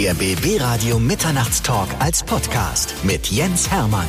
Der BB Radio Mitternachtstalk als Podcast mit Jens Hermann.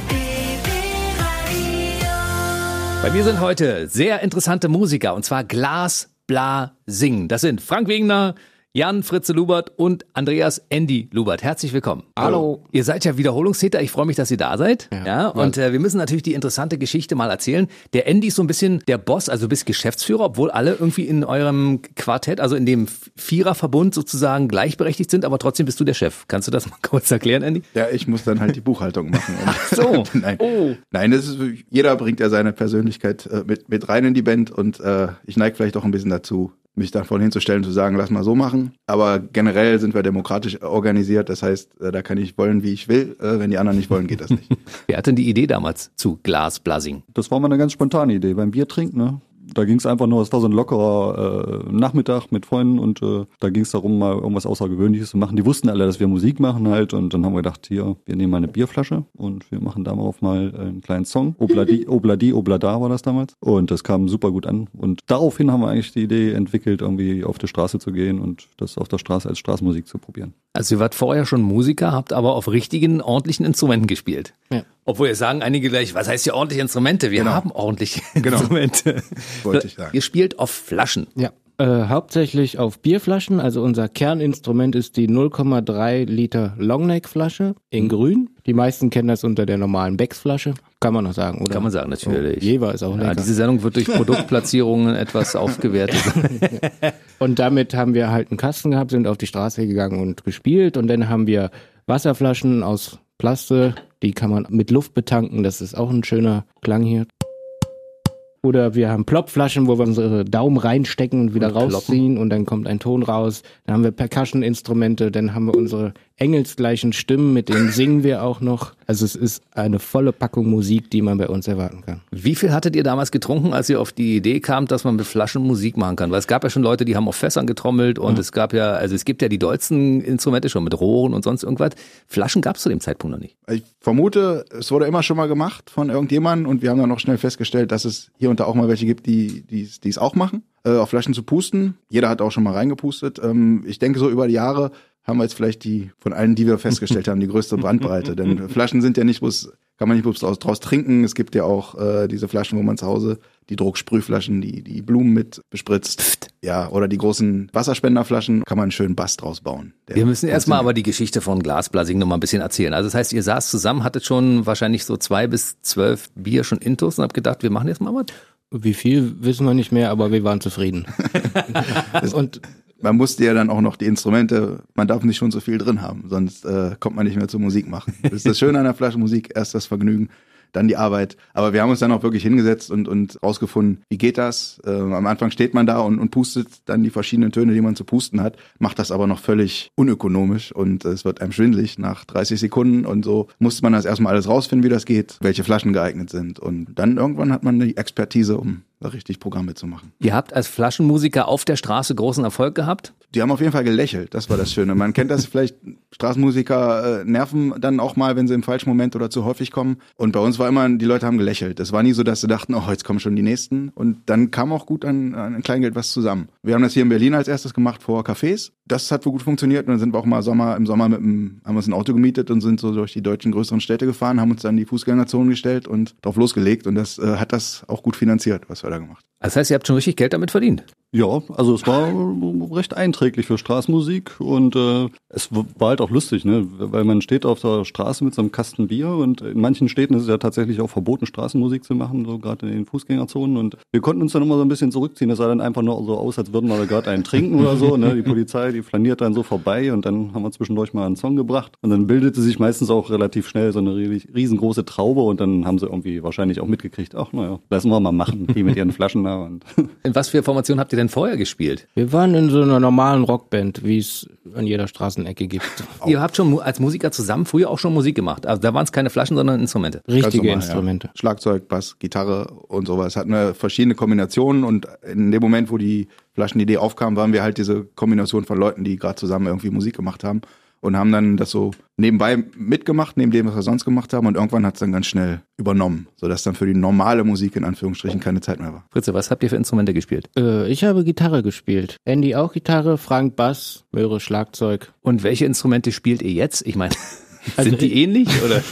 Bei mir sind heute sehr interessante Musiker und zwar Glas Bla Sing. Das sind Frank Wegner, Jan Fritze Lubert und Andreas Andy Lubert. Herzlich willkommen. Hallo. Ihr seid ja Wiederholungstäter. Ich freue mich, dass ihr da seid. Ja. ja und äh, wir müssen natürlich die interessante Geschichte mal erzählen. Der Andy ist so ein bisschen der Boss, also du bist Geschäftsführer, obwohl alle irgendwie in eurem Quartett, also in dem Viererverbund sozusagen gleichberechtigt sind, aber trotzdem bist du der Chef. Kannst du das mal kurz erklären, Andy? Ja, ich muss dann halt die Buchhaltung machen. Ach so. Nein. Oh. Nein, das ist, jeder bringt ja seine Persönlichkeit äh, mit, mit rein in die Band und äh, ich neige vielleicht auch ein bisschen dazu, mich da vorhin hinzustellen, zu sagen, lass mal so machen. Aber generell sind wir demokratisch organisiert. Das heißt, äh, da kann ich wollen, wie ich will. Äh, wenn die anderen nicht wollen, geht das nicht. Wer hat denn die Idee damals zu Glasblasing? Das war mal eine ganz spontane Idee. Beim Bier trinken, ne? Da ging es einfach nur, es war so ein lockerer äh, Nachmittag mit Freunden und äh, da ging es darum, mal irgendwas Außergewöhnliches zu machen. Die wussten alle, dass wir Musik machen halt und dann haben wir gedacht, hier, wir nehmen mal eine Bierflasche und wir machen darauf mal einen kleinen Song. Obladi, Obladi, Oblada war das damals und das kam super gut an und daraufhin haben wir eigentlich die Idee entwickelt, irgendwie auf die Straße zu gehen und das auf der Straße als Straßenmusik zu probieren. Also ihr wart vorher schon Musiker, habt aber auf richtigen, ordentlichen Instrumenten gespielt. Ja. Obwohl ihr sagen einige gleich, was heißt hier ordentliche Instrumente? Wir genau. haben ordentliche genau. Instrumente. Wollte ich sagen. Ihr spielt auf Flaschen. Ja. Äh, hauptsächlich auf Bierflaschen. Also unser Kerninstrument ist die 0,3 Liter Longneck Flasche in mhm. grün. Die meisten kennen das unter der normalen Becks Flasche. Kann man noch sagen, oder? Kann man sagen, natürlich. Oh, Jever ist auch lecker. Ja, diese Sendung wird durch Produktplatzierungen etwas aufgewertet. und damit haben wir halt einen Kasten gehabt, sind auf die Straße gegangen und gespielt. Und dann haben wir Wasserflaschen aus Plaste, die kann man mit Luft betanken. Das ist auch ein schöner Klang hier. Oder wir haben Plopflaschen, wo wir unsere Daumen reinstecken und wieder und rausziehen und dann kommt ein Ton raus. Dann haben wir Percussion-Instrumente, dann haben wir unsere engelsgleichen Stimmen, mit denen singen wir auch noch. Also es ist eine volle Packung Musik, die man bei uns erwarten kann. Wie viel hattet ihr damals getrunken, als ihr auf die Idee kamt, dass man mit Flaschen Musik machen kann? Weil es gab ja schon Leute, die haben auf Fässern getrommelt und mhm. es gab ja, also es gibt ja die dollsten Instrumente schon mit Rohren und sonst irgendwas. Flaschen gab es zu dem Zeitpunkt noch nicht. Ich vermute, es wurde immer schon mal gemacht von irgendjemandem und wir haben dann noch schnell festgestellt, dass es hier und da auch mal welche gibt, die die es auch machen, äh, auf Flaschen zu pusten. Jeder hat auch schon mal reingepustet. Ähm, ich denke, so über die Jahre haben wir jetzt vielleicht die, von allen, die wir festgestellt haben, die größte Bandbreite. Denn Flaschen sind ja nicht bloß, kann man nicht bloß draus, draus trinken. Es gibt ja auch äh, diese Flaschen, wo man zu Hause die Drucksprühflaschen, die, die Blumen mit bespritzt. Pft. Ja, oder die großen Wasserspenderflaschen, kann man einen schönen Bass draus bauen. Wir müssen erstmal aber die Geschichte von Glasblasing noch mal ein bisschen erzählen. Also das heißt, ihr saßt zusammen, hattet schon wahrscheinlich so zwei bis zwölf Bier schon intus und habt gedacht, wir machen jetzt mal was. Wie viel wissen wir nicht mehr, aber wir waren zufrieden. und man musste ja dann auch noch die Instrumente, man darf nicht schon so viel drin haben, sonst äh, kommt man nicht mehr zur Musik machen. Das ist das Schöne an der Flasche Musik, erst das Vergnügen dann die Arbeit. Aber wir haben uns dann auch wirklich hingesetzt und, und rausgefunden, wie geht das? Äh, am Anfang steht man da und, und pustet dann die verschiedenen Töne, die man zu pusten hat, macht das aber noch völlig unökonomisch und es wird einem schwindlig nach 30 Sekunden und so musste man das erstmal alles rausfinden, wie das geht, welche Flaschen geeignet sind. Und dann irgendwann hat man die Expertise, um richtig Programme zu machen. Ihr habt als Flaschenmusiker auf der Straße großen Erfolg gehabt? Die haben auf jeden Fall gelächelt, das war das Schöne. Man kennt das vielleicht, Straßenmusiker äh, nerven dann auch mal, wenn sie im falschen Moment oder zu häufig kommen. Und bei uns war immer, die Leute haben gelächelt. Es war nie so, dass sie dachten, oh, jetzt kommen schon die Nächsten. Und dann kam auch gut an, an Kleingeld was zusammen. Wir haben das hier in Berlin als erstes gemacht vor Cafés. Das hat wohl gut funktioniert. Und dann sind wir auch mal Sommer, im Sommer mit einem, haben uns ein Auto gemietet und sind so durch die deutschen größeren Städte gefahren, haben uns dann die Fußgängerzonen gestellt und drauf losgelegt. Und das äh, hat das auch gut finanziert, was wir da gemacht. Das heißt, ihr habt schon richtig Geld damit verdient? Ja, also es war recht einträglich für Straßenmusik und äh, es war halt auch lustig, ne? weil man steht auf der Straße mit so einem Kasten Bier und in manchen Städten ist es ja tatsächlich auch verboten, Straßenmusik zu machen, so gerade in den Fußgängerzonen und wir konnten uns dann immer so ein bisschen zurückziehen. Es sah dann einfach nur so aus, als würden wir gerade einen trinken oder so. Ne? Die Polizei, die flaniert dann so vorbei und dann haben wir zwischendurch mal einen Song gebracht und dann bildete sich meistens auch relativ schnell so eine riesengroße Traube und dann haben sie irgendwie wahrscheinlich auch mitgekriegt, ach naja, lassen wir mal machen, die mit ihren Flaschen da. Und in was für Formationen habt ihr denn vorher gespielt? Wir waren in so einer normalen Rockband, wie es an jeder Straßenecke gibt. Ihr habt schon als Musiker zusammen früher auch schon Musik gemacht. Also da waren es keine Flaschen, sondern Instrumente. Richtige normal, Instrumente. Ja. Schlagzeug, Bass, Gitarre und sowas. Hatten wir verschiedene Kombinationen und in dem Moment, wo die Flaschenidee aufkam, waren wir halt diese Kombination von Leuten, die gerade zusammen irgendwie Musik gemacht haben. Und haben dann das so nebenbei mitgemacht, neben dem, was wir sonst gemacht haben. Und irgendwann hat es dann ganz schnell übernommen, sodass dann für die normale Musik in Anführungsstrichen keine Zeit mehr war. Fritze, was habt ihr für Instrumente gespielt? Äh, ich habe Gitarre gespielt. Andy auch Gitarre, Frank Bass, Möhre Schlagzeug. Und welche Instrumente spielt ihr jetzt? Ich meine, sind die ähnlich oder?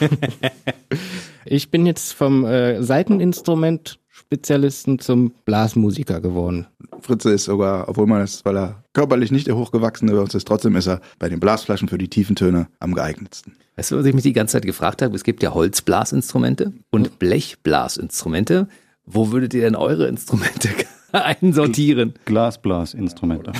Ich bin jetzt vom äh, Seiteninstrument Spezialisten zum Blasmusiker geworden. Fritze ist sogar, obwohl man es, weil er körperlich nicht der Hochgewachsene bei uns ist, trotzdem ist er bei den Blasflaschen für die tiefen Töne am geeignetsten. Weißt du, was ich mich die ganze Zeit gefragt habe? Es gibt ja Holzblasinstrumente und Blechblasinstrumente. Wo würdet ihr denn eure Instrumente einsortieren? Glasblasinstrumente.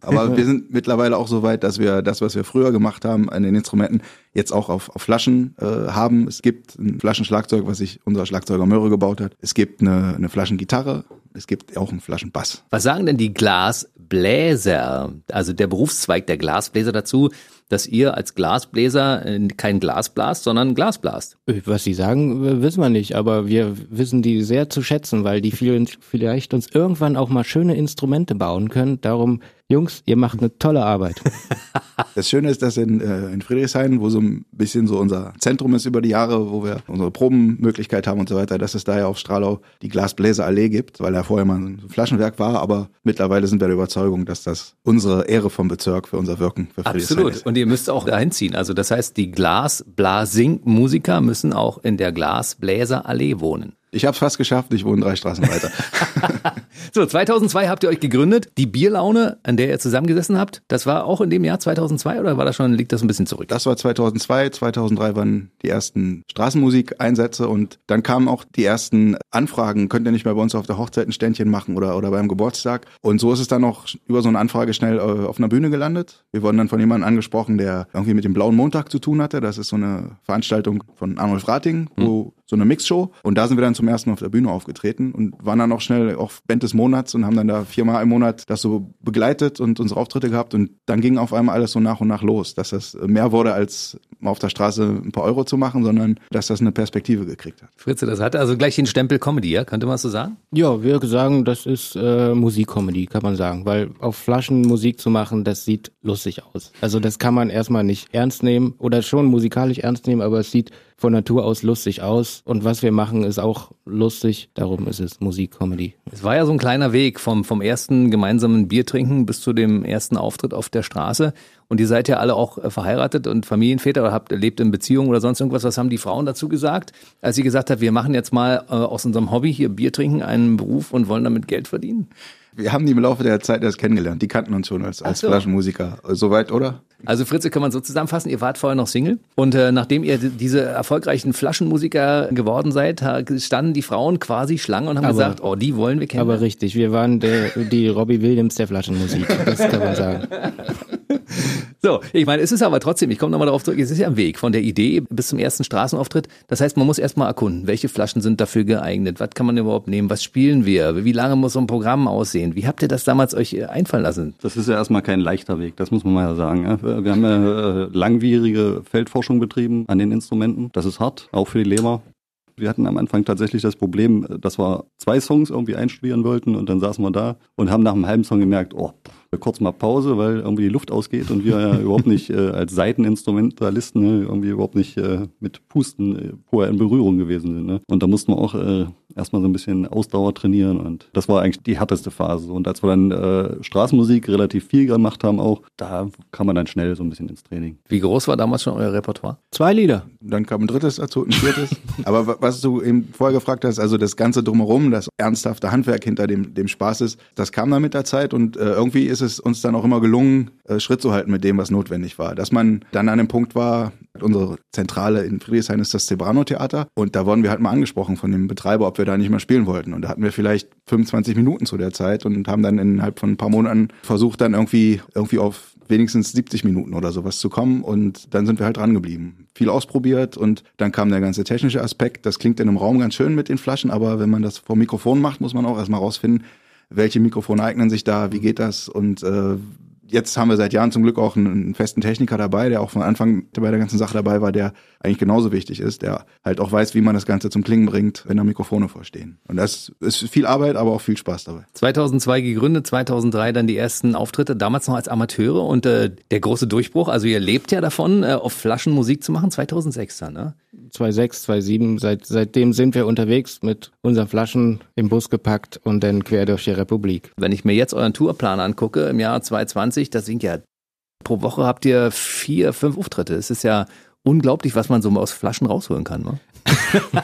Aber wir sind mittlerweile auch so weit, dass wir das, was wir früher gemacht haben an den Instrumenten, jetzt auch auf, auf Flaschen äh, haben. Es gibt ein Flaschenschlagzeug, was sich unser Schlagzeuger Möhre gebaut hat. Es gibt eine, eine Flaschengitarre. Es gibt auch einen Flaschenbass. Was sagen denn die Glasbläser, also der Berufszweig der Glasbläser dazu, dass ihr als Glasbläser äh, kein Glas blast, sondern Glas blast? Was sie sagen, äh, wissen wir nicht, aber wir wissen die sehr zu schätzen, weil die vielleicht uns irgendwann auch mal schöne Instrumente bauen können. Darum, Jungs, ihr macht eine tolle Arbeit. Das Schöne ist, dass in, äh, in Friedrichshain, wo so ein bisschen so unser Zentrum ist über die Jahre, wo wir unsere Probenmöglichkeit haben und so weiter, dass es da ja auf Stralau die Glasbläserallee gibt, weil da vorher mal ein Flaschenwerk war, aber mittlerweile sind wir der Überzeugung, dass das unsere Ehre vom Bezirk für unser Wirken für Friedrichshain Absolut. ist. Und ihr müsst auch dahin ziehen. Also das heißt, die Glasblasing-Musiker müssen auch in der Glasbläserallee wohnen. Ich habe es fast geschafft, ich wohne drei Straßen weiter. So, 2002 habt ihr euch gegründet. Die Bierlaune, an der ihr zusammengesessen habt, das war auch in dem Jahr 2002 oder war das schon, liegt das ein bisschen zurück? Das war 2002, 2003 waren die ersten Straßenmusikeinsätze und dann kamen auch die ersten Anfragen, könnt ihr nicht mehr bei uns auf der Hochzeit ein Ständchen machen oder, oder beim Geburtstag. Und so ist es dann auch über so eine Anfrage schnell äh, auf einer Bühne gelandet. Wir wurden dann von jemandem angesprochen, der irgendwie mit dem Blauen Montag zu tun hatte. Das ist so eine Veranstaltung von Arnulf Rating, wo so eine Mixshow. Und da sind wir dann zum ersten Mal auf der Bühne aufgetreten und waren dann auch schnell auch Band des Monats und haben dann da viermal im Monat das so begleitet und unsere Auftritte gehabt. Und dann ging auf einmal alles so nach und nach los, dass das mehr wurde, als mal auf der Straße ein paar Euro zu machen, sondern dass das eine Perspektive gekriegt hat. Fritze, das hatte also gleich den Stempel Comedy, ja? Könnte man das so sagen? Ja, wir sagen, das ist äh, Musikcomedy, kann man sagen, weil auf Flaschen Musik zu machen, das sieht lustig aus. Also das kann man erstmal nicht ernst nehmen oder schon musikalisch ernst nehmen, aber es sieht von Natur aus lustig aus und was wir machen ist auch lustig, darum ist es Musikcomedy. Es war ja so ein kleiner Weg vom, vom ersten gemeinsamen Biertrinken bis zu dem ersten Auftritt auf der Straße. Und ihr seid ja alle auch äh, verheiratet und Familienväter oder habt lebt in Beziehungen oder sonst irgendwas. Was haben die Frauen dazu gesagt, als sie gesagt hat, wir machen jetzt mal äh, aus unserem Hobby hier Biertrinken einen Beruf und wollen damit Geld verdienen? Wir haben die im Laufe der Zeit erst kennengelernt. Die kannten uns schon als, als so. Flaschenmusiker. Soweit, oder? Also Fritze kann man so zusammenfassen, ihr wart vorher noch Single und äh, nachdem ihr diese erfolgreichen Flaschenmusiker geworden seid, standen die Frauen quasi Schlange und haben Aber- gesagt, oh, die wollen wir kennen. Aber richtig, wir waren der, die Robbie Williams der Flaschenmusik, das kann man sagen. So, ich meine, es ist aber trotzdem, ich komme nochmal darauf zurück, es ist ja ein Weg von der Idee bis zum ersten Straßenauftritt. Das heißt, man muss erstmal erkunden, welche Flaschen sind dafür geeignet, was kann man überhaupt nehmen, was spielen wir, wie lange muss so ein Programm aussehen, wie habt ihr das damals euch äh, einfallen lassen? Das ist ja erstmal kein leichter Weg, das muss man mal sagen. Wir haben ja äh, langwierige Feldforschung betrieben an den Instrumenten. Das ist hart, auch für die Leber. Wir hatten am Anfang tatsächlich das Problem, äh, dass wir zwei Songs irgendwie einstudieren wollten und dann saßen wir da und haben nach einem halben Song gemerkt, oh, pff, kurz mal Pause, weil irgendwie die Luft ausgeht und wir ja überhaupt nicht äh, als Seiteninstrumentalisten ne, irgendwie überhaupt nicht äh, mit Pusten äh, vorher in Berührung gewesen sind. Ne? Und da mussten wir auch äh, erstmal so ein bisschen Ausdauer trainieren und das war eigentlich die härteste Phase. Und als wir dann äh, Straßenmusik relativ viel gemacht haben auch, da kam man dann schnell so ein bisschen ins Training. Wie groß war damals schon euer Repertoire? Zwei Lieder. Dann kam ein drittes dazu, ein viertes. Aber wa- was du eben vorher gefragt hast, also das Ganze drumherum, das ernsthafte Handwerk hinter dem, dem Spaß ist, das kam dann mit der Zeit und äh, irgendwie ist es uns dann auch immer gelungen, äh, Schritt zu halten mit dem, was notwendig war. Dass man dann an dem Punkt war, unsere Zentrale in Friedrichshain ist das Zebrano-Theater und da wurden wir halt mal angesprochen von dem Betreiber, ob wir da nicht mal spielen wollten. Und da hatten wir vielleicht 25 Minuten zu der Zeit und haben dann innerhalb von ein paar Monaten versucht, dann irgendwie, irgendwie auf wenigstens 70 Minuten oder sowas zu kommen und dann sind wir halt dran geblieben. Viel ausprobiert und dann kam der ganze technische Aspekt. Das klingt in einem Raum ganz schön mit den Flaschen, aber wenn man das vor Mikrofon macht, muss man auch erstmal rausfinden, welche Mikrofone eignen sich da, wie geht das und äh, jetzt haben wir seit Jahren zum Glück auch einen, festen Techniker dabei, der auch von Anfang bei der ganzen Sache dabei war, der eigentlich genauso wichtig ist, der halt auch weiß, wie man das Ganze zum Klingen bringt, wenn da Mikrofone vorstehen. Und das ist viel Arbeit, aber auch viel Spaß dabei. 2002 gegründet, 2003 dann die ersten Auftritte, damals noch als Amateure und äh, der große Durchbruch, also ihr lebt ja davon, äh, auf Flaschen Musik zu machen, 2006 dann, ne? 2006, 2007, seit, seitdem sind wir unterwegs mit unseren Flaschen im Bus gepackt und dann quer durch die Republik. Wenn ich mir jetzt euren Tourplan angucke im Jahr 2020, das sind ja pro Woche habt ihr vier, fünf Auftritte. Es ist ja unglaublich, was man so aus Flaschen rausholen kann. Ne?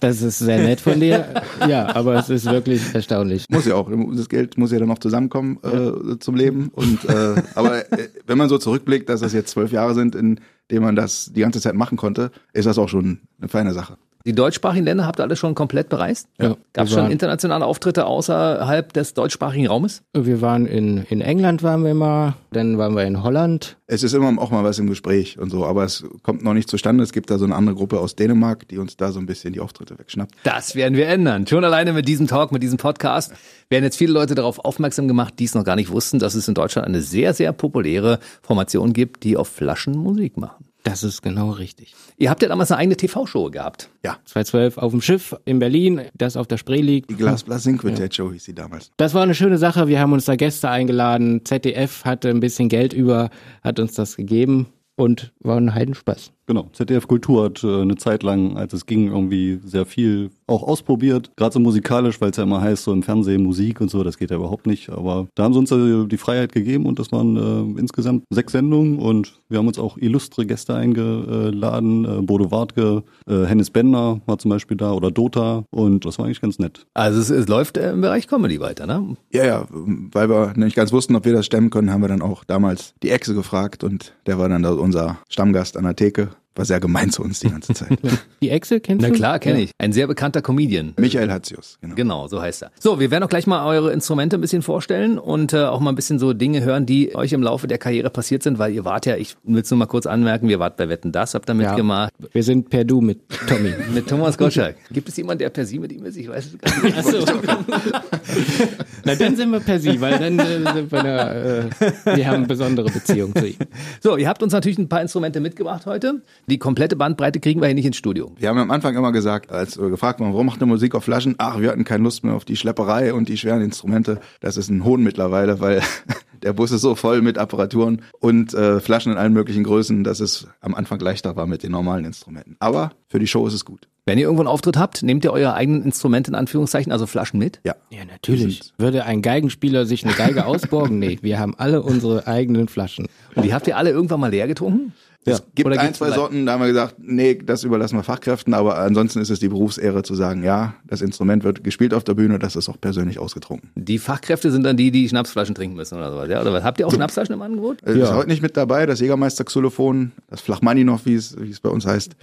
Das ist sehr nett von dir. Ja, aber es ist wirklich erstaunlich. Muss ja auch. Das Geld muss ja dann noch zusammenkommen äh, zum Leben. Und äh, aber äh, wenn man so zurückblickt, dass das jetzt zwölf Jahre sind, in denen man das die ganze Zeit machen konnte, ist das auch schon eine feine Sache. Die deutschsprachigen Länder habt ihr alle schon komplett bereist? Ja, Gab es schon waren- internationale Auftritte außerhalb des deutschsprachigen Raumes? Wir waren in, in England waren wir mal, dann waren wir in Holland. Es ist immer auch mal was im Gespräch und so, aber es kommt noch nicht zustande. Es gibt da so eine andere Gruppe aus Dänemark, die uns da so ein bisschen die Auftritte wegschnappt. Das werden wir ändern. Schon alleine mit diesem Talk, mit diesem Podcast werden jetzt viele Leute darauf aufmerksam gemacht, die es noch gar nicht wussten, dass es in Deutschland eine sehr, sehr populäre Formation gibt, die auf Flaschen Musik machen. Das ist genau richtig. Ihr habt ja damals eine eigene TV-Show gehabt. Ja, 2012 auf dem Schiff in Berlin, das auf der Spree liegt. die Glasblas Quintet Show hieß sie damals. Das war eine schöne Sache. Wir haben uns da Gäste eingeladen. ZDF hatte ein bisschen Geld über, hat uns das gegeben und war ein Heidenspaß. Genau, ZDF Kultur hat äh, eine Zeit lang, als es ging, irgendwie sehr viel auch ausprobiert. Gerade so musikalisch, weil es ja immer heißt, so im Fernsehen Musik und so, das geht ja überhaupt nicht. Aber da haben sie uns äh, die Freiheit gegeben und das waren äh, insgesamt sechs Sendungen und wir haben uns auch illustre Gäste eingeladen. Äh, Bodo Wartke, äh, Hennis Bender war zum Beispiel da oder Dota und das war eigentlich ganz nett. Also es, es läuft äh, im Bereich Comedy weiter, ne? Ja, ja, weil wir nicht ganz wussten, ob wir das stemmen können, haben wir dann auch damals die Echse gefragt und der war dann da unser Stammgast an der Theke. War sehr gemein zu uns die ganze Zeit. Die Echse kennst Na du? klar, kenne ich. Ein sehr bekannter Comedian. Michael Hatzius, genau. Genau, so heißt er. So, wir werden auch gleich mal eure Instrumente ein bisschen vorstellen und äh, auch mal ein bisschen so Dinge hören, die euch im Laufe der Karriere passiert sind, weil ihr wart ja, ich will es nur mal kurz anmerken, wir wart bei Wetten, das habt ihr Ja. mitgemacht. Wir sind per Du mit Tommy. Mit Thomas Gottschalk. Gibt es jemanden, der per Sie mit ihm ist? Ich weiß es gar nicht. Achso. Na, dann sind wir per Sie, weil dann äh, sind wir eine, äh, wir haben eine besondere Beziehung zu ihm. So, ihr habt uns natürlich ein paar Instrumente mitgebracht heute. Die komplette Bandbreite kriegen wir hier nicht ins Studio. Wir haben am Anfang immer gesagt, als wir gefragt wurden, warum macht ihr Musik auf Flaschen? Ach, wir hatten keine Lust mehr auf die Schlepperei und die schweren Instrumente. Das ist ein Hohn mittlerweile, weil der Bus ist so voll mit Apparaturen und äh, Flaschen in allen möglichen Größen, dass es am Anfang leichter war mit den normalen Instrumenten. Aber für die Show ist es gut. Wenn ihr irgendwo einen Auftritt habt, nehmt ihr eure eigenen Instrumente in Anführungszeichen, also Flaschen mit? Ja. Ja, natürlich. Würde ein Geigenspieler sich eine Geige ausborgen? Nee, wir haben alle unsere eigenen Flaschen. Und die habt ihr alle irgendwann mal leer getrunken? Es gibt Oder ein, zwei Sorten, da haben wir gesagt, nee, das überlassen wir Fachkräften, aber ansonsten ist es die Berufsehre zu sagen, ja, das Instrument wird gespielt auf der Bühne, das ist auch persönlich ausgetrunken. Die Fachkräfte sind dann die, die Schnapsflaschen trinken müssen oder sowas, ja? Oder was? Habt ihr auch Schnapsflaschen im Angebot? Äh, Ist heute nicht mit dabei, das Jägermeister-Xylophon, das Flachmaninov, wie es, wie es bei uns heißt,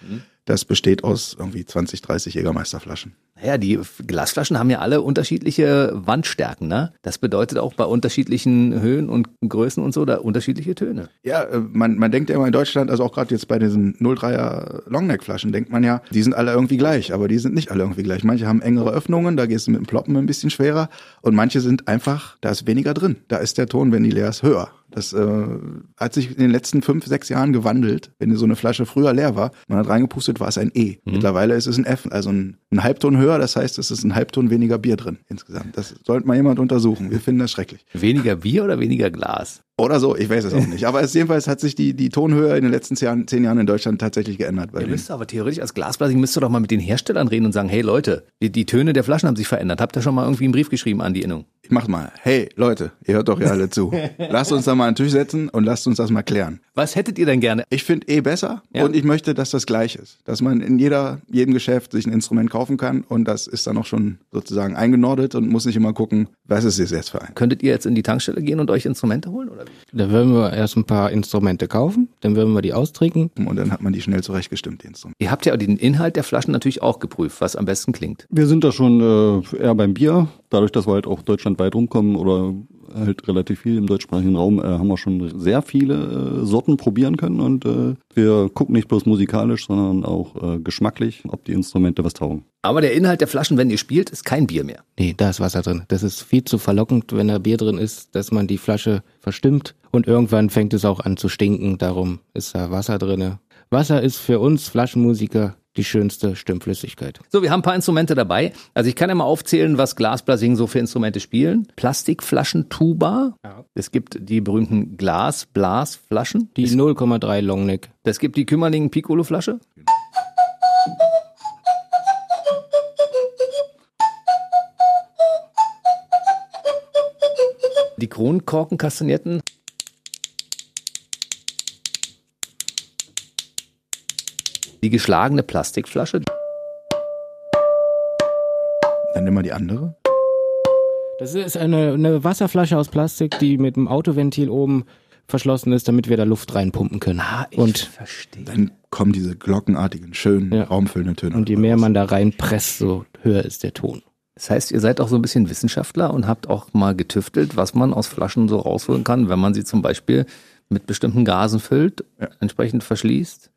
das besteht aus irgendwie 20, 30 Jägermeisterflaschen. Naja, die Glasflaschen haben ja alle unterschiedliche Wandstärken, ne? Das bedeutet auch bei unterschiedlichen Höhen und Größen und so da unterschiedliche Töne. Ja, äh, man, man denkt ja immer in Deutschland, also auch gerade jetzt bei diesen 03er Longneck-Flaschen, denkt man ja, die sind alle irgendwie gleich, aber die sind nicht alle irgendwie gleich. Manche haben engere Öffnungen, da gehst du mit dem Ploppen ein bisschen schwerer und manche sind einfach, da ist weniger drin. Da ist der Ton, wenn die leer ist, höher. Das äh, hat sich in den letzten fünf, sechs Jahren gewandelt. Wenn so eine Flasche früher leer war, man hat reingepustet, war es ein E. Mittlerweile ist es ein F, also ein, ein Halbton höher. Das heißt, es ist ein Halbton weniger Bier drin insgesamt. Das sollte mal jemand untersuchen. Wir finden das schrecklich. Weniger Bier oder weniger Glas? Oder so, ich weiß es auch nicht. Aber es jedenfalls hat sich die, die Tonhöhe in den letzten zehn Jahren, zehn Jahren in Deutschland tatsächlich geändert. Bei Ihr müsst aber theoretisch als Glasblasing müsst ihr doch mal mit den Herstellern reden und sagen, hey Leute, die, die Töne der Flaschen haben sich verändert. Habt ihr schon mal irgendwie einen Brief geschrieben an die Innung? ich mach mal, hey Leute, ihr hört doch ja alle zu. lasst uns da mal den Tisch setzen und lasst uns das mal klären. Was hättet ihr denn gerne? Ich finde eh besser Ja. und ich möchte, dass das gleich ist. Dass man in jeder, jedem Geschäft sich ein Instrument kaufen kann und das ist dann auch schon sozusagen eingenordet und muss nicht immer gucken, was ist es jetzt für ein. Könntet ihr jetzt in die Tankstelle gehen und euch Instrumente holen? Oder wie? Da würden wir erst ein paar Instrumente kaufen, dann würden wir die austrinken. Und dann hat man die schnell zurechtgestimmt, die Instrumente. Ihr habt ja den Inhalt der Flaschen natürlich auch geprüft, was am besten klingt. Wir sind da schon äh, eher beim Bier, dadurch, dass wir halt auch deutschlandweit rumkommen oder halt relativ viel im deutschsprachigen Raum, äh, haben wir schon sehr viele äh, Sorten probieren können und äh, wir gucken nicht bloß musikalisch, sondern auch äh, geschmacklich, ob die Instrumente was taugen. Aber der Inhalt der Flaschen, wenn ihr spielt, ist kein Bier mehr. Nee, da ist Wasser drin. Das ist viel zu verlockend, wenn da Bier drin ist, dass man die Flasche verstimmt und irgendwann fängt es auch an zu stinken. Darum ist da Wasser drinne. Wasser ist für uns Flaschenmusiker die schönste Stimmflüssigkeit. So, wir haben ein paar Instrumente dabei. Also ich kann ja mal aufzählen, was Glasblasing so für Instrumente spielen. Plastikflaschen, Tuba. Ja. Es gibt die berühmten Glas-Blasflaschen. Die 0,3 Longneck. Es gibt die Kümmerling Piccolo-Flasche. Die Kronkorkenkastagnetten. Die geschlagene Plastikflasche. Dann nimm mal die andere. Das ist eine, eine Wasserflasche aus Plastik, die mit einem Autoventil oben verschlossen ist, damit wir da Luft reinpumpen können. Ah, ich und verstehe. Dann kommen diese glockenartigen, schönen, Ja. raumfüllenden Töne. Und je mehr man da reinpresst, so höher ist der Ton. Das heißt, ihr seid auch so ein bisschen Wissenschaftler und habt auch mal getüftelt, was man aus Flaschen so rausholen kann, wenn man sie zum Beispiel mit bestimmten Gasen füllt, Ja. entsprechend verschließt.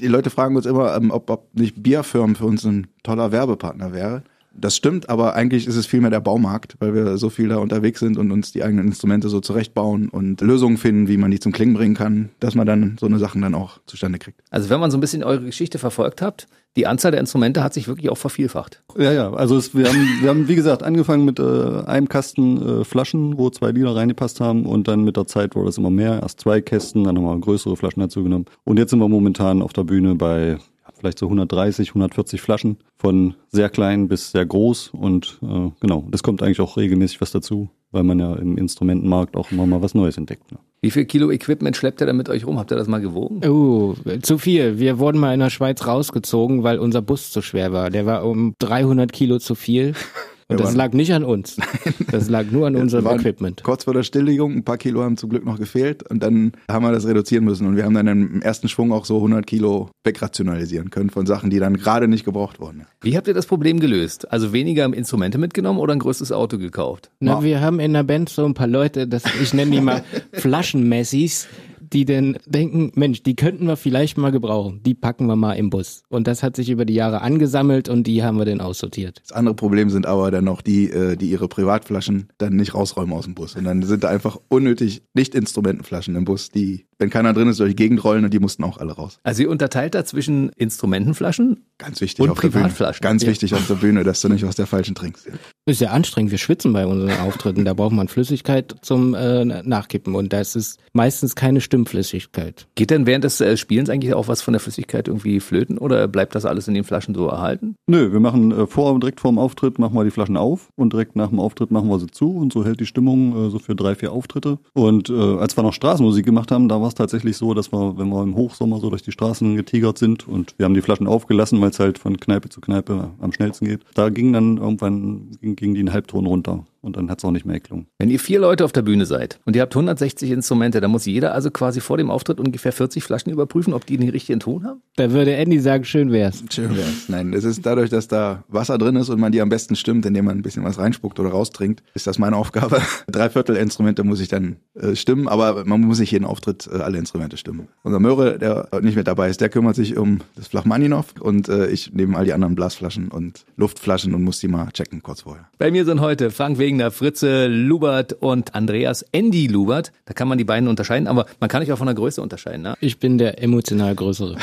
Die Leute fragen uns immer, ähm, ob, ob nicht Bierfirmen für uns ein toller Werbepartner wäre. Das stimmt, aber eigentlich ist es vielmehr der Baumarkt, weil wir so viel da unterwegs sind und uns die eigenen Instrumente so zurechtbauen und Lösungen finden, wie man die zum Klingen bringen kann, dass man dann so eine Sachen dann auch zustande kriegt. Also wenn man so ein bisschen eure Geschichte verfolgt habt, die Anzahl der Instrumente hat sich wirklich auch vervielfacht. Ja, ja, also es, wir, haben, wir haben, wie gesagt, angefangen mit äh, einem Kasten äh, Flaschen, wo zwei Lieder reingepasst haben und dann mit der Zeit wurde es immer mehr. Erst zwei Kästen, dann haben wir größere Flaschen dazu genommen. Und jetzt sind wir momentan auf der Bühne bei vielleicht so 130, 140 Flaschen von sehr klein bis sehr groß und äh, genau, das kommt eigentlich auch regelmäßig was dazu, weil man ja im Instrumentenmarkt auch immer mal was Neues entdeckt. Ne? Wie viel Kilo Equipment schleppt ihr da mit euch rum? Habt ihr das mal gewogen? Oh, zu viel. Wir wurden mal in der Schweiz rausgezogen, weil unser Bus zu schwer war. Der war um 300 Kilo zu viel. Und das lag nicht an uns. Das lag nur an unserem Equipment. Kurz vor der Stilllegung, ein paar Kilo haben zum Glück noch gefehlt und dann haben wir das reduzieren müssen und wir haben dann im ersten Schwung auch so 100 Kilo wegrationalisieren können von Sachen, die dann gerade nicht gebraucht wurden. Wie habt ihr das Problem gelöst? Also weniger Instrumente mitgenommen oder ein größtes Auto gekauft? Na, wir haben in der Band so ein paar Leute, das, ich nenne die mal Flaschenmessis, die denn denken, Mensch, die könnten wir vielleicht mal gebrauchen. Die packen wir mal im Bus. Und das hat sich über die Jahre angesammelt und die haben wir dann aussortiert. Das andere Problem sind aber dann noch die, äh, die ihre Privatflaschen dann nicht rausräumen aus dem Bus. Und dann sind da einfach unnötig Nicht-Instrumentenflaschen im Bus, die, wenn keiner drin ist, durch die Gegend rollen und die mussten auch alle raus. Also ihr unterteilt da zwischen Instrumentenflaschen Ganz wichtig Und auf der Bühne. Privatflaschen. Ganz Ja. wichtig auf der Bühne, dass du nicht aus der falschen trinkst. Ist ja anstrengend, wir schwitzen bei unseren Auftritten. Da braucht man Flüssigkeit zum äh, Nachkippen und das ist meistens keine Stimmflüssigkeit. Geht denn während des äh, Spielens eigentlich auch was von der Flüssigkeit irgendwie flöten oder bleibt das alles in den Flaschen so erhalten? Nö, wir machen äh, vor, direkt vor dem Auftritt machen wir die Flaschen auf und direkt nach dem Auftritt machen wir sie zu und so hält die Stimmung äh, so für drei, vier Auftritte. Und äh, als wir noch Straßenmusik gemacht haben, da war es tatsächlich so, dass wir, wenn wir im Hochsommer so durch die Straßen getigert sind und wir haben die Flaschen aufgelassen, weil es halt von Kneipe zu Kneipe am schnellsten geht, da ging dann irgendwann ging, ging die einen Halbton runter und dann hat es auch nicht mehr geklungen. Wenn ihr vier Leute auf der Bühne seid und ihr habt 160 Instrumente, dann muss jeder also quasi vor dem Auftritt ungefähr 40 Flaschen überprüfen, ob die den richtigen Ton haben? Da würde Andy sagen, schön wär's. Schön wär's. Nein, es ist dadurch, dass da Wasser drin ist und man die am besten stimmt, indem man ein bisschen was reinspuckt oder raustrinkt, ist das meine Aufgabe. Drei Viertel Instrumente muss ich dann äh, stimmen, aber man muss nicht jeden Auftritt äh, alle Instrumente stimmen. Unser Möhre, der nicht mit dabei ist, der kümmert sich um das Flachmaninov und äh, ich nehme all die anderen Blasflaschen und Luftflaschen und muss die mal checken kurz vorher. Bei mir sind heute Frank Wegener, Fritze Lubert und Andreas Andy Lubert. Da kann man die beiden unterscheiden, aber man kann euch auch von der Größe unterscheiden. Ne? Ich bin der emotional größere.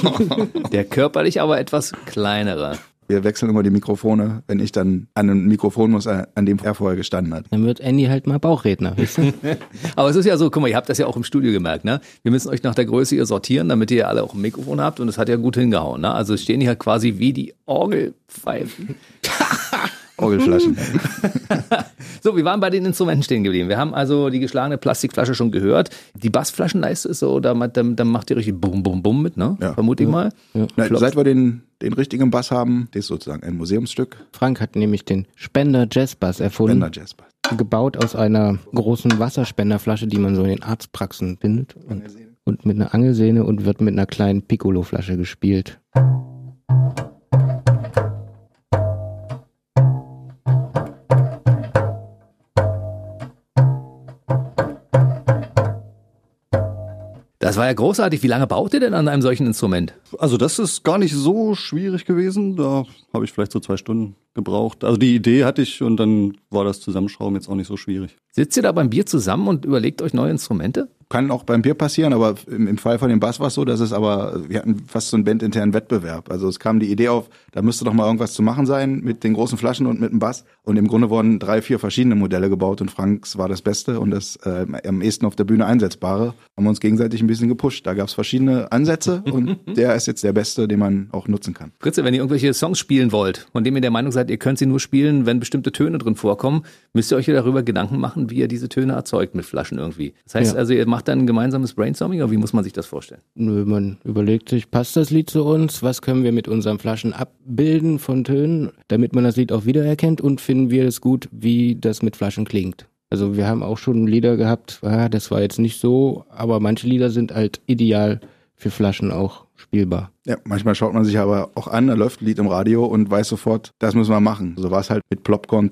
Der körperlich aber etwas kleinere. Wir wechseln immer die Mikrofone, wenn ich dann an ein Mikrofon muss, äh, an dem er vorher gestanden hat. Dann wird Andy halt mal Bauchredner. Weißt du? Aber es ist ja so, guck mal, ihr habt das ja auch im Studio gemerkt, ne? Wir müssen euch nach der Größe hier sortieren, damit ihr alle auch ein Mikrofon habt und es hat ja gut hingehauen, ne? Also es stehen hier quasi wie die Orgelpfeifen. Orgelflaschen. So, wir waren bei den Instrumenten stehen geblieben. Wir haben also die geschlagene Plastikflasche schon gehört. Die Bassflaschenleiste ist so, da, dann, dann macht ihr richtig Bum Bum Bum mit, ne? Ja. Vermute ich mal. Na, Klopft. seit wir den, den richtigen Bass haben, das ist sozusagen ein Museumsstück, Frank hat nämlich den Spender Jazzbass erfunden. Bender Jazz Bass. gebaut aus einer großen Wasserspenderflasche, die man so in den Arztpraxen bindet. Und, und mit einer Angelsehne und wird mit einer kleinen Piccolo-Flasche gespielt. Das war ja großartig. Wie lange baut ihr denn an einem solchen Instrument? Also das ist gar nicht so schwierig gewesen. Da habe ich vielleicht so zwei Stunden gebraucht. Also die Idee hatte ich und dann war das Zusammenschrauben jetzt auch nicht so schwierig. Sitzt ihr da beim Bier zusammen und überlegt euch neue Instrumente? Kann auch beim Bier passieren, aber im, im Fall von dem Bass war es so, dass es aber, wir hatten fast so einen bandinternen Wettbewerb. Also es kam die Idee auf, da müsste doch mal irgendwas zu machen sein mit den großen Flaschen und mit dem Bass. Und im Grunde wurden drei, vier verschiedene Modelle gebaut und Franks war das Beste und das äh, am ehesten auf der Bühne einsetzbare. Haben wir uns gegenseitig ein bisschen gepusht. Da gab es verschiedene Ansätze und der ist jetzt der beste, den man auch nutzen kann. Fritze, wenn ihr irgendwelche Songs spielen wollt, von dem ihr der Meinung seid, ihr könnt sie nur spielen, wenn bestimmte Töne drin vorkommen, müsst ihr euch ja darüber Gedanken machen, wie ihr diese Töne erzeugt mit Flaschen irgendwie. Das heißt Ja. also, ihr macht dann ein gemeinsames Brainstorming oder wie muss man sich das vorstellen? Nö, man überlegt sich, passt das Lied zu uns? Was können wir mit unseren Flaschen abbilden von Tönen, damit man das Lied auch wiedererkennt? Und finden wir es gut, wie das mit Flaschen klingt? Also wir haben auch schon Lieder gehabt, ah, das war jetzt nicht so, aber manche Lieder sind halt ideal für Flaschen auch spielbar. Ja, manchmal schaut man sich aber auch an, da läuft ein Lied im Radio und weiß sofort, das müssen wir machen. So war es halt mit Plopcorn.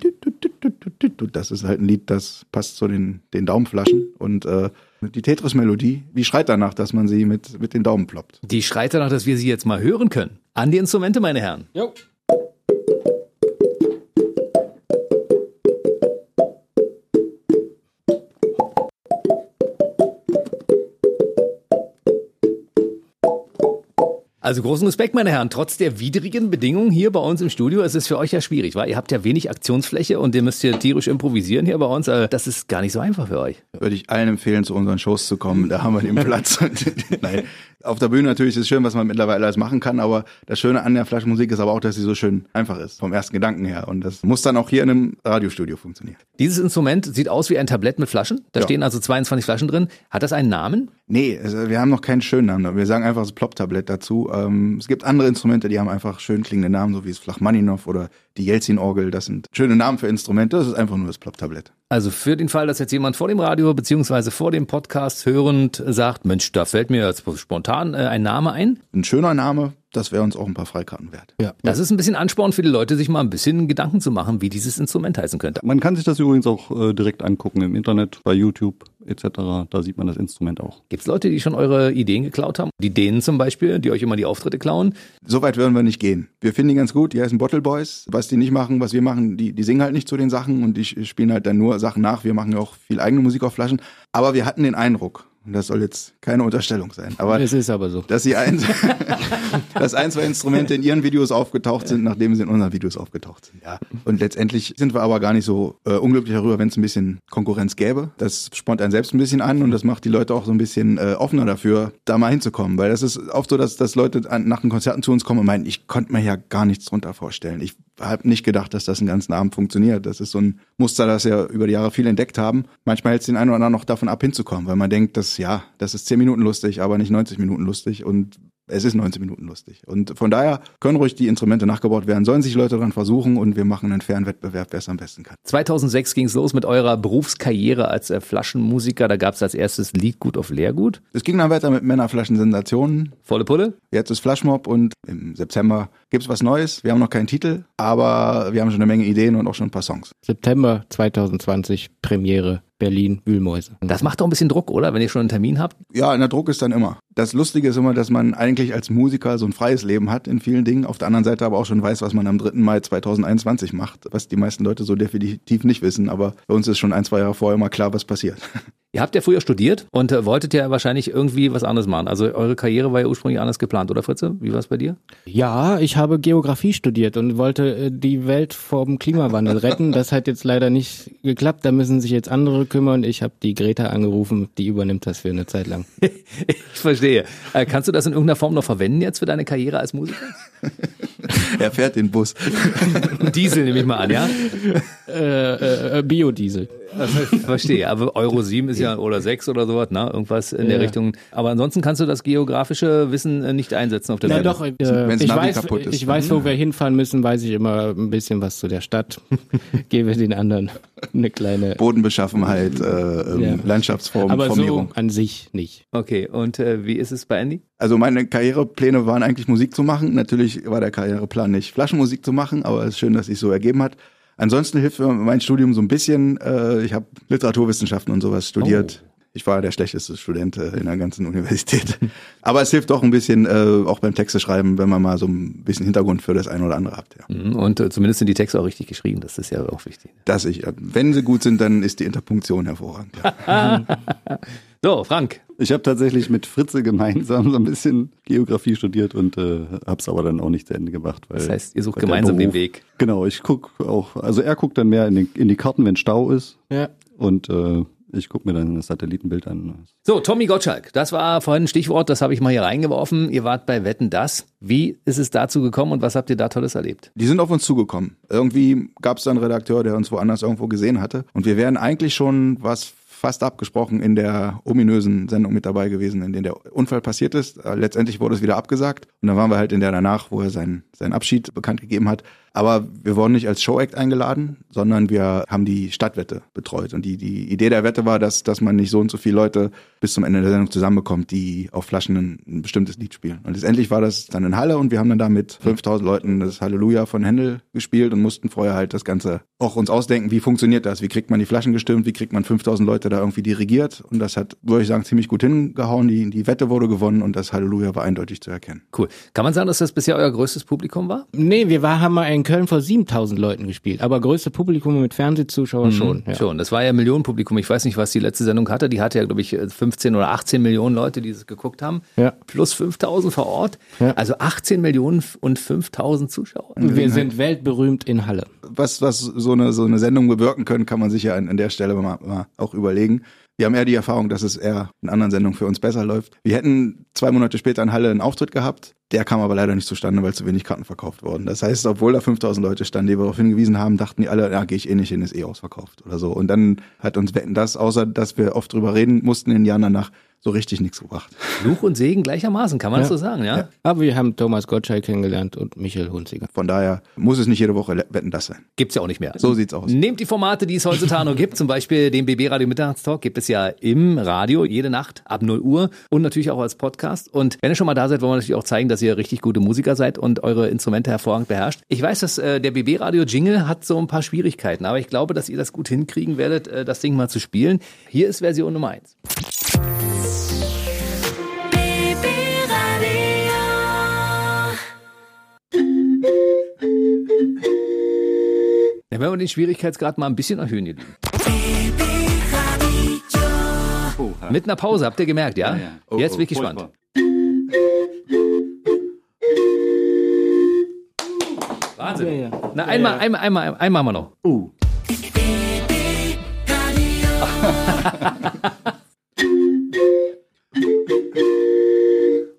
Das ist halt ein Lied, das passt zu den, den Daumenflaschen und äh, die Tetris-Melodie, wie schreit danach, dass man sie mit, mit den Daumen ploppt. Die schreit danach, dass wir sie jetzt mal hören können. An die Instrumente, meine Herren. Jo. Also großen Respekt, meine Herren. Trotz der widrigen Bedingungen hier bei uns im Studio, es ist für euch ja schwierig, weil ihr habt ja wenig Aktionsfläche und ihr müsst hier tierisch improvisieren hier bei uns. Äh, Das ist gar nicht so einfach für euch. Würde ich allen empfehlen, zu unseren Shows zu kommen. Da haben wir den Platz. Nein. Auf der Bühne natürlich ist es schön, was man mittlerweile alles machen kann, aber das Schöne an der Flaschenmusik ist aber auch, dass sie so schön einfach ist, vom ersten Gedanken her. Und das muss dann auch hier in einem Radiostudio funktionieren. Dieses Instrument sieht aus wie ein Tablett mit Flaschen. Da Ja. stehen also 22 Flaschen drin. Hat das einen Namen? Nee, also wir haben noch keinen schönen Namen. Wir sagen einfach das Plop-Tablett dazu. Ähm, es gibt andere Instrumente, die haben einfach schön klingende Namen, so wie das Flachmaninov oder die Jelzin-Orgel. Das sind schöne Namen für Instrumente. Das ist einfach nur das Plop-Tablett. Also für den Fall, dass jetzt jemand vor dem Radio beziehungsweise vor dem Podcast hörend sagt, Mensch, da fällt mir jetzt spontan äh, ein Name ein. Ein schöner Name, das wäre uns auch ein paar Freikarten wert. Ja. Das ist ein bisschen Ansporn für die Leute, sich mal ein bisschen Gedanken zu machen, wie dieses Instrument heißen könnte. Man kann sich das übrigens auch äh, direkt angucken im Internet, bei YouTube etc. Da sieht man das Instrument auch. Gibt es Leute, die schon eure Ideen geklaut haben? Die Dänen zum Beispiel, die euch immer die Auftritte klauen? So weit würden wir nicht gehen. Wir finden die ganz gut, die heißen Bottle Boys. Was die nicht machen, was wir machen, die, die singen halt nicht zu den Sachen und die spielen halt dann nur Sachen nach. Wir machen ja auch viel eigene Musik auf Flaschen. Aber wir hatten den Eindruck, und das soll jetzt keine Unterstellung sein, aber Es ist aber so. dass sie ein, dass ein, zwei Instrumente in ihren Videos aufgetaucht sind, nachdem sie in unseren Videos aufgetaucht sind. Ja. Und letztendlich sind wir aber gar nicht so äh, unglücklich darüber, wenn es ein bisschen Konkurrenz gäbe. Das spornt einen selbst ein bisschen an und das macht die Leute auch so ein bisschen äh, offener dafür, da mal hinzukommen. Weil das ist oft so, dass, dass Leute an, nach den Konzerten zu uns kommen und meinen, ich konnte mir ja gar nichts drunter vorstellen. Ich habe nicht gedacht, dass das einen ganzen Abend funktioniert. Das ist so ein Muster, das wir über die Jahre viel entdeckt haben. Manchmal hält es den einen oder anderen noch davon ab, hinzukommen, weil man denkt, dass ja, das ist zehn Minuten lustig, aber nicht 90 Minuten lustig und es ist 19 Minuten lustig. Und von daher können ruhig die Instrumente nachgebaut werden, sollen sich Leute daran versuchen und wir machen einen fairen Wettbewerb, wer es am besten kann. 2006 ging es los mit eurer Berufskarriere als äh, Flaschenmusiker. Da gab es als erstes Liedgut auf Leergut. Es ging dann weiter mit Männerflaschen Sensationen. Volle Pulle. Jetzt ist Flashmob und im September gibt's was Neues. Wir haben noch keinen Titel, aber wir haben schon eine Menge Ideen und auch schon ein paar Songs. September 2020, Premiere Berlin, Wühlmäuse. Das macht doch ein bisschen Druck, oder? Wenn ihr schon einen Termin habt. Ja, der Druck ist dann immer. Das Lustige ist immer, dass man eigentlich als Musiker so ein freies Leben hat in vielen Dingen. Auf der anderen Seite aber auch schon weiß, was man am 3. Mai 2021 macht, was die meisten Leute so definitiv nicht wissen. Aber bei uns ist schon ein, zwei Jahre vorher mal klar, was passiert. Ihr habt ja früher studiert und äh, wolltet ja wahrscheinlich irgendwie was anderes machen. Also eure Karriere war ja ursprünglich anders geplant, oder Fritze? Wie war es bei dir? Ja, ich habe Geografie studiert und wollte äh, die Welt vom Klimawandel retten. Das hat jetzt leider nicht geklappt. Da müssen sich jetzt andere kümmern. Ich habe die Greta angerufen, die übernimmt das für eine Zeit lang. Ich verstehe. Äh, kannst du das in irgendeiner Form noch verwenden jetzt für deine Karriere als Musiker? er fährt den Bus. Diesel nehme ich mal an, ja? Äh, äh, Biodiesel. Verstehe. Aber Euro 7 ist ja oder 6 oder sowas, ne? Irgendwas in der Ja. Richtung. Aber ansonsten kannst du das geografische Wissen äh, nicht einsetzen auf der Na Seite. doch, äh, Wenn's ich, Navi weiß, kaputt ist, ich weiß, wo wir hinfahren müssen, weiß ich immer ein bisschen was zu der Stadt. Gebe den anderen eine kleine. Bodenbeschaffenheit, äh, ähm, Ja. Landschaftsform, Aber so Formierung. an sich nicht. Okay, und äh, wie ist es bei Andy? Also meine Karrierepläne waren eigentlich Musik zu machen. Natürlich war der Karriereplan nicht Flaschenmusik zu machen, aber es ist schön, dass sich so ergeben hat. Ansonsten hilft mir mein Studium so ein bisschen. Äh, ich habe Literaturwissenschaften und sowas studiert. ich war der schlechteste Student äh, in der ganzen Universität. Aber es hilft doch ein bisschen, äh, auch beim Texte schreiben, wenn man mal so ein bisschen Hintergrund für das eine oder andere hat. Ja. Mhm, Und äh, zumindest sind die Texte auch richtig geschrieben, das ist ja auch wichtig. Dass ich, wenn sie gut sind, dann ist die Interpunktion hervorragend. Ja. So, Frank, Ich habe tatsächlich mit Fritze gemeinsam so ein bisschen Geografie studiert und äh, habe es aber dann auch nicht zu Ende gemacht. Weil, das heißt, ihr sucht gemeinsam den Beruf- Weg. Genau, ich guck auch, also er guckt dann mehr in, den, in die Karten, wenn Stau ist Ja. und äh, ich guck mir dann das Satellitenbild an. So, Tommy Gottschalk, das war vorhin ein Stichwort, das habe ich mal hier reingeworfen. Ihr wart bei Wetten Das. Wie ist es dazu gekommen und was habt ihr da Tolles erlebt? Die sind auf uns zugekommen. Irgendwie gab es da einen Redakteur, der uns woanders irgendwo gesehen hatte. Und wir wären eigentlich schon was fast abgesprochen in der ominösen Sendung mit dabei gewesen, in der der Unfall passiert ist. Äh, Letztendlich wurde es wieder abgesagt. Und dann waren wir halt in der danach, wo er seinen, seinen Abschied bekannt gegeben hat. Aber wir wurden nicht als Showact eingeladen, sondern wir haben die Stadtwette betreut. Und die, die Idee der Wette war, dass, dass man nicht so und so viele Leute bis zum Ende der Sendung zusammenbekommt, die auf Flaschen ein, ein bestimmtes Lied spielen. Und letztendlich war das dann in Halle und wir haben dann da mit 5000 Leuten das Halleluja von Händel gespielt und mussten vorher halt das Ganze auch uns ausdenken, wie funktioniert das? Wie kriegt man die Flaschen gestimmt? Wie kriegt man 5000 Leute da irgendwie dirigiert? Und das hat, würde ich sagen, ziemlich gut hingehauen. Die, die Wette wurde gewonnen und das Halleluja war eindeutig zu erkennen. Cool. Kann man sagen, dass das bisher euer größtes Publikum war? Nee, wir war, haben mal in Köln vor 7000 Leuten gespielt, aber größte Publikum mit Fernsehzuschauern schon. Ja. Schon. Das war ja Millionenpublikum. Ich weiß nicht, was die letzte Sendung hatte. Die hatte ja, glaube ich, 15 oder 18 Millionen Leute, die es geguckt haben. Ja. Plus 5000 vor Ort. Ja. Also 18 Millionen und 5000 Zuschauer. Wir sind weltberühmt in Halle. was, was so eine, so eine Sendung bewirken können, kann man sich ja an, an der Stelle mal, mal auch überlegen. Wir haben eher die Erfahrung, dass es eher in anderen Sendungen für uns besser läuft. Wir hätten zwei Monate später in Halle einen Auftritt gehabt. Der kam aber leider nicht zustande, weil zu wenig Karten verkauft wurden. Das heißt, obwohl da 5000 Leute standen, die wir darauf hingewiesen haben, dachten die alle, ja, gehe ich eh nicht hin, ist eh ausverkauft oder so. Und dann hat uns Wetten das, außer dass wir oft drüber reden mussten in den Jahren danach, so richtig nichts gebracht. Fluch und Segen gleichermaßen, kann man ja. so sagen, ja? ja? Aber wir haben Thomas Gottschalk kennengelernt und Michael Hunziger. Von daher muss es nicht jede Woche wetten das sein. Gibt's ja auch nicht mehr. So sieht's aus. Nehmt die Formate, die es heutzutage noch gibt, zum Beispiel den BB Radio Mittagstalk gibt es ja im Radio jede Nacht ab 0 Uhr und natürlich auch als Podcast. Und wenn ihr schon mal da seid, wollen wir natürlich auch zeigen, dass ihr richtig gute Musiker seid und eure Instrumente hervorragend beherrscht. Ich weiß, dass äh, der BB Radio Jingle hat so ein paar Schwierigkeiten, aber ich glaube, dass ihr das gut hinkriegen werdet, äh, das Ding mal zu spielen. Hier ist Version Nummer 1. Dann werden wir den Schwierigkeitsgrad mal ein bisschen erhöhen, ihr Lieben. Mit einer Pause, habt ihr gemerkt, ja? Ja, ja. Oh, Jetzt oh, bin ich gespannt. furchtbar. Wahnsinn. Na, einmal, einmal, einmal, einmal mal noch. Uh.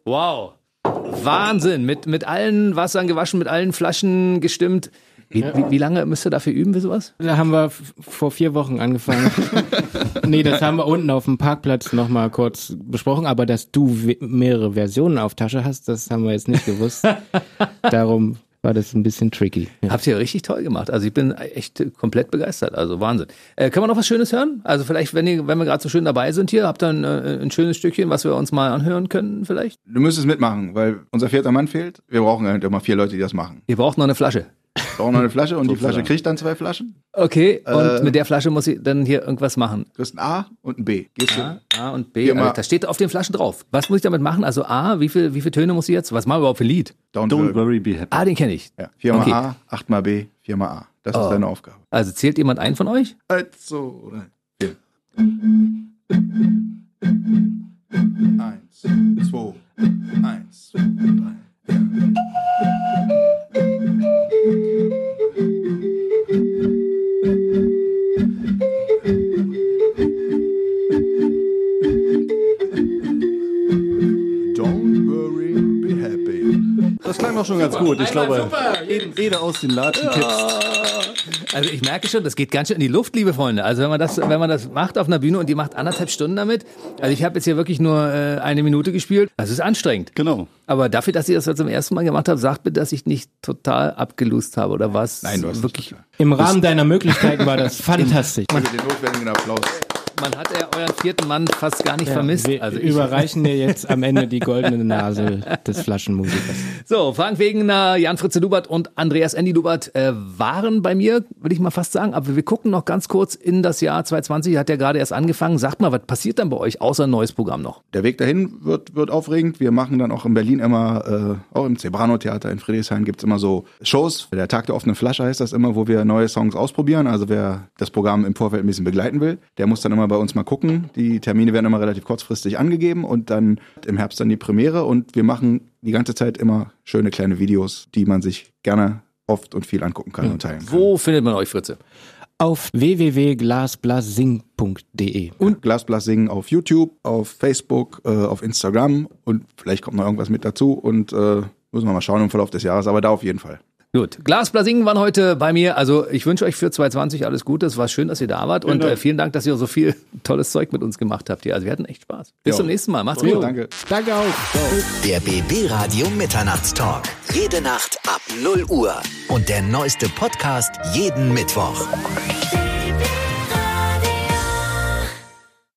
Wow. Wahnsinn. Mit, mit allen Wassern gewaschen, mit allen Flaschen gestimmt. Wie, wie, wie lange müsst ihr dafür üben für sowas? Da haben wir vor vier Wochen angefangen. nee, das haben wir unten auf dem Parkplatz nochmal kurz besprochen, aber dass du mehrere Versionen auf Tasche hast, das haben wir jetzt nicht gewusst. Darum war das ein bisschen tricky. Ja. Habt ihr richtig toll gemacht. Also ich bin echt komplett begeistert. Also Wahnsinn. Äh, können wir noch was Schönes hören? Also vielleicht, wenn, ihr, wenn wir gerade so schön dabei sind hier, habt ihr ein, äh, ein schönes Stückchen, was wir uns mal anhören können vielleicht? Du müsstest mitmachen, weil unser vierter Mann fehlt. Wir brauchen halt immer vier Leute, die das machen. Ihr braucht noch eine Flasche. Wir brauchen noch eine Flasche und die Flasche kriegt dann zwei Flaschen. Okay, und Äh. mit der Flasche muss ich dann hier irgendwas machen. Du kriegst ein A und ein B. Gehst du? A, A und B. Also, das steht auf den Flaschen drauf. Was muss ich damit machen? Also A, wie viel, wie viele Töne muss ich jetzt? Was machen wir überhaupt für ein Lied? Don't, Don't worry. be happy. Ah, den kenne ich. Ja. Viermal Okay. A, achtmal B, viermal A. Das Oh. ist deine Aufgabe. Also zählt jemand ein von euch? Also? Vier. Eins, zwei, eins, zwei, drei, Schon ganz gut. Ich glaube, Ede, Ede aus den Latschen kippst. Also ich merke schon, das geht ganz schön in die Luft, liebe Freunde. Also wenn man das, wenn man das macht auf einer Bühne und die macht anderthalb Stunden damit. Also ich habe jetzt hier wirklich nur äh, eine Minute gespielt. Das ist anstrengend. Genau. Aber dafür, dass ich das jetzt zum ersten Mal gemacht habe, sagt bitte, dass ich nicht total abgelust habe oder was? Nein, du hast wirklich. Im Rahmen deiner Möglichkeiten war das fantastisch. Also den notwendigen Applaus. Man hat ja euren vierten Mann fast gar nicht vermisst. Wir Also ich, überreichen dir jetzt am Ende die goldene Nase des Flaschenmusikers. so, Frank Wegener, Jan Fritze Lubert und Andreas Andy Lubert äh, waren bei mir, würde ich mal fast sagen. Aber wir gucken noch ganz kurz in das Jahr 2020. Hat ja gerade erst angefangen. Sagt mal, was passiert dann bei euch außer ein neues Programm noch? Der Weg dahin wird, wird aufregend. Wir machen dann auch in Berlin immer, äh, auch im Zebrano-Theater in Friedrichshain gibt's immer so Shows. Der Tag der offenen Flasche heißt das immer, wo wir neue Songs ausprobieren. Also wer das Programm im Vorfeld ein bisschen begleiten will, der muss dann immer bei uns mal gucken. Die Termine werden immer relativ kurzfristig angegeben und dann im Herbst dann die Premiere. Und wir machen die ganze Zeit immer schöne kleine Videos, die man sich gerne oft und viel angucken kann und teilen kann. Wo findet man euch, Fritze? Auf www.glasblasing.de. Und Glasblas singen auf YouTube, auf Facebook, äh, auf Instagram und vielleicht kommt noch irgendwas mit dazu und äh, müssen wir mal schauen im Verlauf des Jahres, aber da auf jeden Fall. Gut, Glasblasingen waren heute bei mir. Also ich wünsche euch für 2020 alles Gute. Es war schön, dass ihr da wart und äh, vielen Dank, dass ihr so viel tolles Zeug mit uns gemacht habt hier. Also wir hatten echt Spaß. Bis Ja. zum nächsten Mal. Macht's gut. danke. Danke auch. Ciao. Der BB Radio Mitternachtstalk. Jede Nacht ab 0 Uhr. Und der neueste Podcast jeden Mittwoch.